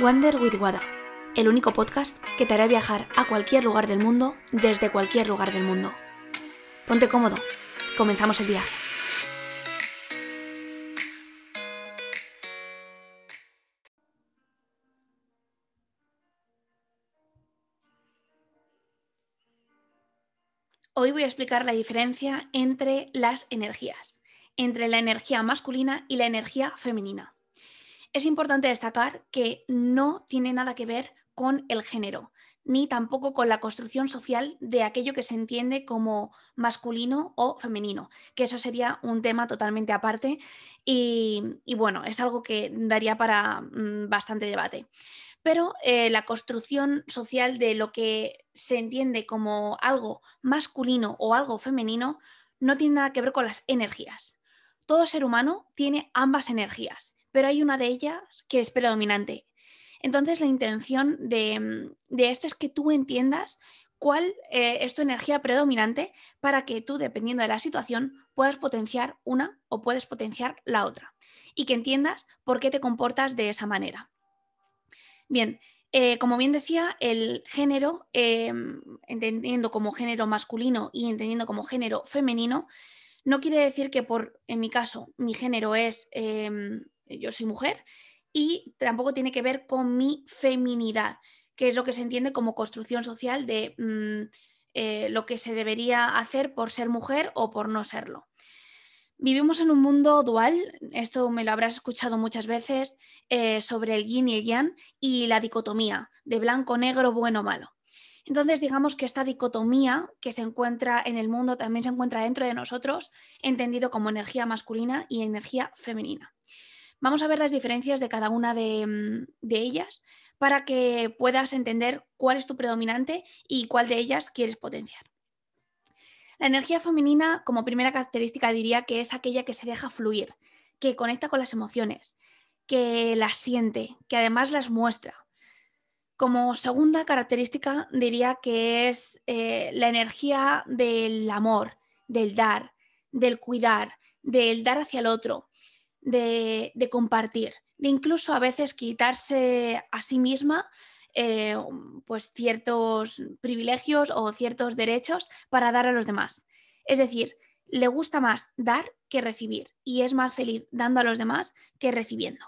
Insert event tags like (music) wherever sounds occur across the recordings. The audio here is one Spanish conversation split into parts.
Wander with Wada, el único podcast que te hará viajar a cualquier lugar del mundo desde cualquier lugar del mundo. Ponte cómodo, comenzamos el viaje. Hoy voy a explicar la diferencia entre las energías, entre la energía masculina y la energía femenina. Es importante destacar que no tiene nada que ver con el género, ni tampoco con la construcción social de aquello que se entiende como masculino o femenino, que eso sería un tema totalmente aparte y, bueno, es algo que daría para mm, bastante debate. Pero eh, la construcción social de lo que se entiende como algo masculino o algo femenino no tiene nada que ver con las energías. Todo ser humano tiene ambas energías pero hay una de ellas que es predominante. Entonces la intención de, esto es que tú entiendas cuál eh, es tu energía predominante para que tú, dependiendo de la situación, puedas potenciar una o puedes potenciar la otra y que entiendas por qué te comportas de esa manera. Bien, eh, como bien decía, el género, em, entendiendo como género masculino y entendiendo como género femenino, no quiere decir que por, en mi caso, mi género es em, yo soy mujer, y tampoco tiene que ver con mi feminidad, que es lo que se entiende como construcción social de mm, eh, lo que se debería hacer por ser mujer o por no serlo. Vivimos en un mundo dual, esto me lo habrás escuchado muchas veces, eh, sobre el yin y el yang y la dicotomía de blanco, negro, bueno, malo. Entonces, digamos que esta dicotomía que se encuentra en el mundo también se encuentra dentro de nosotros, entendido como energía masculina y energía femenina. Vamos a ver las diferencias de cada una mm, de, ellas para que puedas entender cuál es tu predominante y cuál de ellas quieres potenciar. La energía femenina, como primera característica, diría que es aquella que se deja fluir, que conecta con las emociones, que las siente, que además las muestra. Como segunda característica, diría que es eh, la energía del amor, del dar, del cuidar, del dar hacia el otro, de, compartir, de incluso a veces quitarse a sí misma eh, pues ciertos privilegios o ciertos derechos para dar a los demás. Es decir, le gusta más dar que recibir y es más feliz dando a los demás que recibiendo.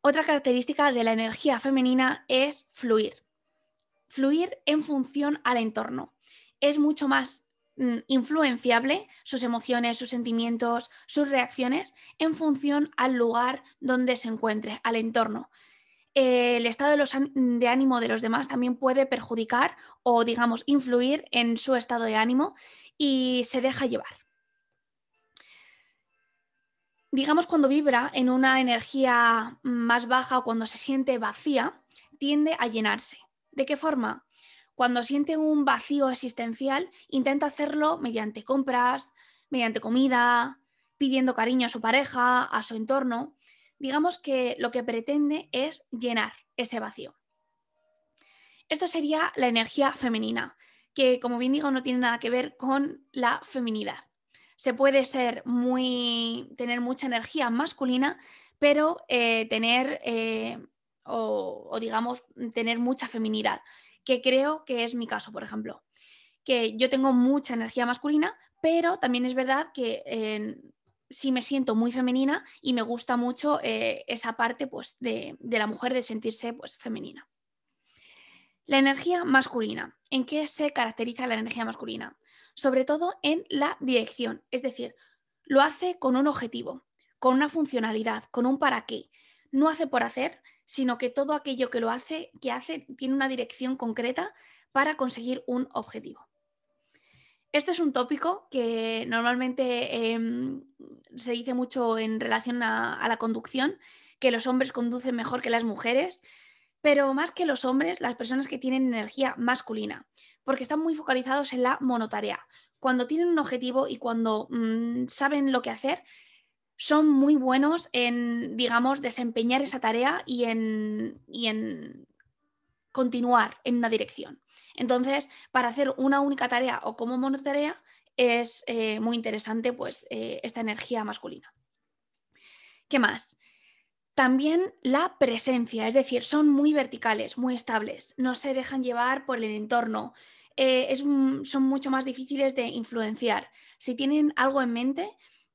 Otra característica de la energía femenina es fluir. Fluir en función al entorno. Es mucho más influenciable sus emociones, sus sentimientos, sus reacciones en función al lugar donde se encuentre, al entorno. el estado de ánimo de los demás también puede perjudicar o, digamos, influir en su estado de ánimo y se deja llevar. Digamos, cuando vibra en una energía más baja o cuando se siente vacía, tiende a llenarse. ¿De qué forma? Cuando siente un vacío existencial, intenta hacerlo mediante compras, mediante comida, pidiendo cariño a su pareja, a su entorno. Digamos que lo que pretende es llenar ese vacío. Esto sería la energía femenina, que como bien digo no tiene nada que ver con la feminidad. Se puede ser muy, tener mucha energía masculina, pero eh, tener eh, o digamos tener mucha feminidad que creo que es mi caso, por ejemplo. Que yo tengo mucha energía masculina, pero también es verdad que eh, sí me siento muy femenina y me gusta mucho eh, esa parte pues, de, la mujer de sentirse pues, femenina. La energía masculina. ¿En qué se caracteriza la energía masculina? Sobre todo en la dirección, es decir, lo hace con un objetivo, con una funcionalidad, con un para qué. No hace por hacer, sino que todo aquello que lo hace, que hace, tiene una dirección concreta para conseguir un objetivo. Este es un tópico que normalmente em, se dice mucho en relación a, la conducción, que los hombres conducen mejor que las mujeres, pero más que los hombres, las personas que tienen energía masculina, porque están muy focalizados en la monotarea. Cuando tienen un objetivo y cuando mm, saben lo que hacer, son muy buenos en, digamos, desempeñar esa tarea y en, en continuar en una dirección. Entonces, para hacer una única tarea o como monotarea, es eh, muy interesante pues, eh, esta energía masculina. ¿Qué más? También la presencia, es decir, son muy verticales, muy estables, no se dejan llevar por el entorno, eh, son mucho más difíciles de influenciar. Si tienen algo en mente,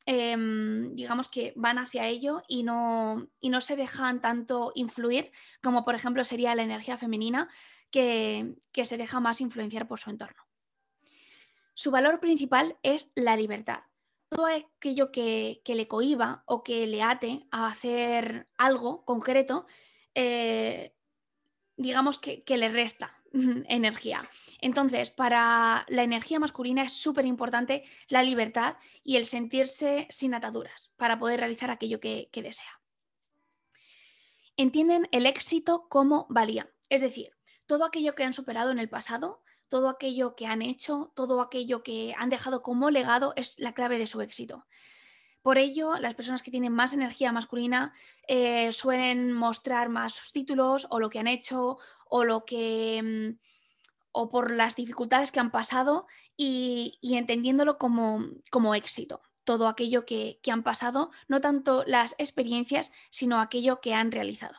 em, digamos que van hacia ello y no, y no se dejan tanto influir como por ejemplo sería la energía femenina que, que se deja más influenciar por su entorno. Su valor principal es la libertad todo aquello que, le cohiba o que le ate a hacer algo concreto, eh, digamos que, le resta (laughs) energía. Entonces, para la energía masculina es súper importante la libertad y el sentirse sin ataduras para poder realizar aquello que, que desea. Entienden el éxito como valía, es decir, todo aquello que han superado en el pasado todo aquello que han hecho, todo aquello que han dejado como legado es la clave de su éxito. Por ello, las personas que tienen más energía masculina eh, suelen mostrar más sus títulos o lo que han hecho o lo que mm, o por las dificultades que han pasado y, entendiéndolo como, como, éxito. Todo aquello que han pasado, no tanto las experiencias, sino aquello que han realizado.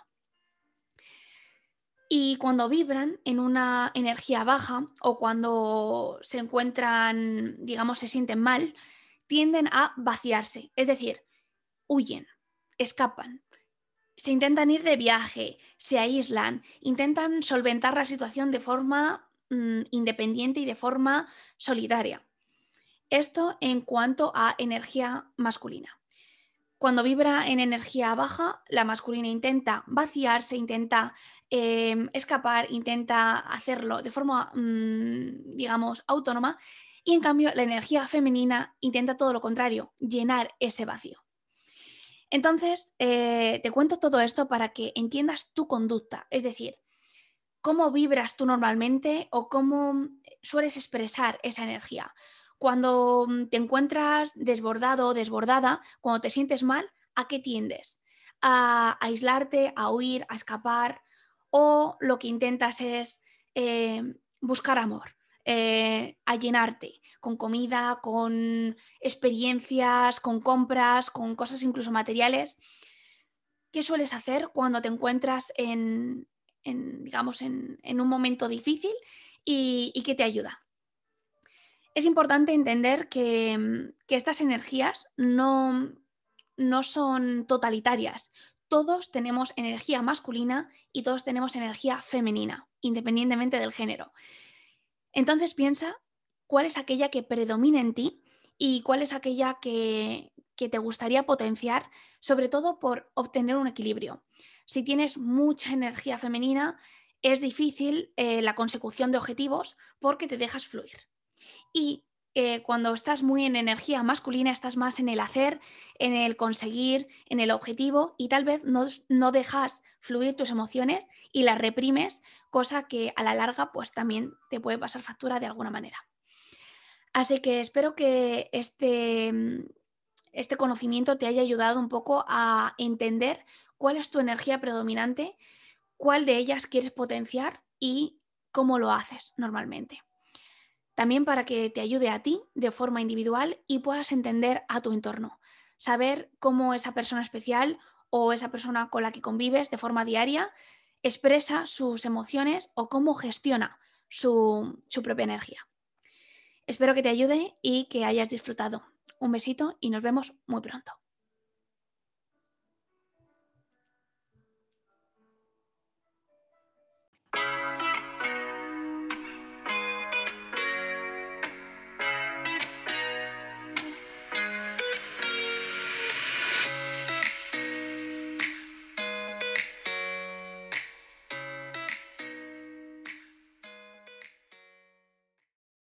Y cuando vibran en una energía baja o cuando se encuentran, digamos, se sienten mal, tienden a vaciarse, es decir, huyen, escapan, se intentan ir de viaje, se aíslan, intentan solventar la situación de forma mm, independiente y de forma solitaria. Esto en cuanto a energía masculina. Cuando vibra en energía baja, la masculina intenta vaciarse, intenta em, escapar, intenta hacerlo de forma, mm, digamos, autónoma. Y en cambio, la energía femenina intenta todo lo contrario, llenar ese vacío. Entonces, eh, te cuento todo esto para que entiendas tu conducta, es decir, cómo vibras tú normalmente o cómo sueles expresar esa energía. Cuando mm, te encuentras desbordado o desbordada, cuando te sientes mal, ¿a qué tiendes? A aislarte, a huir, a escapar, o lo que intentas es eh, buscar amor, eh, a llenarte con comida, con experiencias, con compras, con cosas incluso materiales. ¿Qué sueles hacer cuando te encuentras en, digamos, en, un momento difícil y, qué te ayuda? es importante entender que, estas energías no, no son totalitarias. Todos tenemos energía masculina y todos tenemos energía femenina, independientemente del género. Entonces piensa cuál es aquella que predomina en ti y cuál es aquella que, te gustaría potenciar, sobre todo por obtener un equilibrio. Si tienes mucha energía femenina, es difícil eh, la consecución de objetivos porque te dejas fluir. Y eh, cuando estás muy en energía masculina, estás más en el hacer, en el conseguir, en el objetivo y tal vez no, no, dejas fluir tus emociones y las reprimes, cosa que a la larga pues también te puede pasar factura de alguna manera. Así que espero que este, este conocimiento te haya ayudado un poco a entender cuál es tu energía predominante, cuál de ellas quieres potenciar y cómo lo haces normalmente. También para que te ayude a ti de forma individual y puedas entender a tu entorno, saber cómo esa persona especial o esa persona con la que convives de forma diaria expresa sus emociones o cómo gestiona su, su propia energía. Espero que te ayude y que hayas disfrutado. Un besito y nos vemos muy pronto.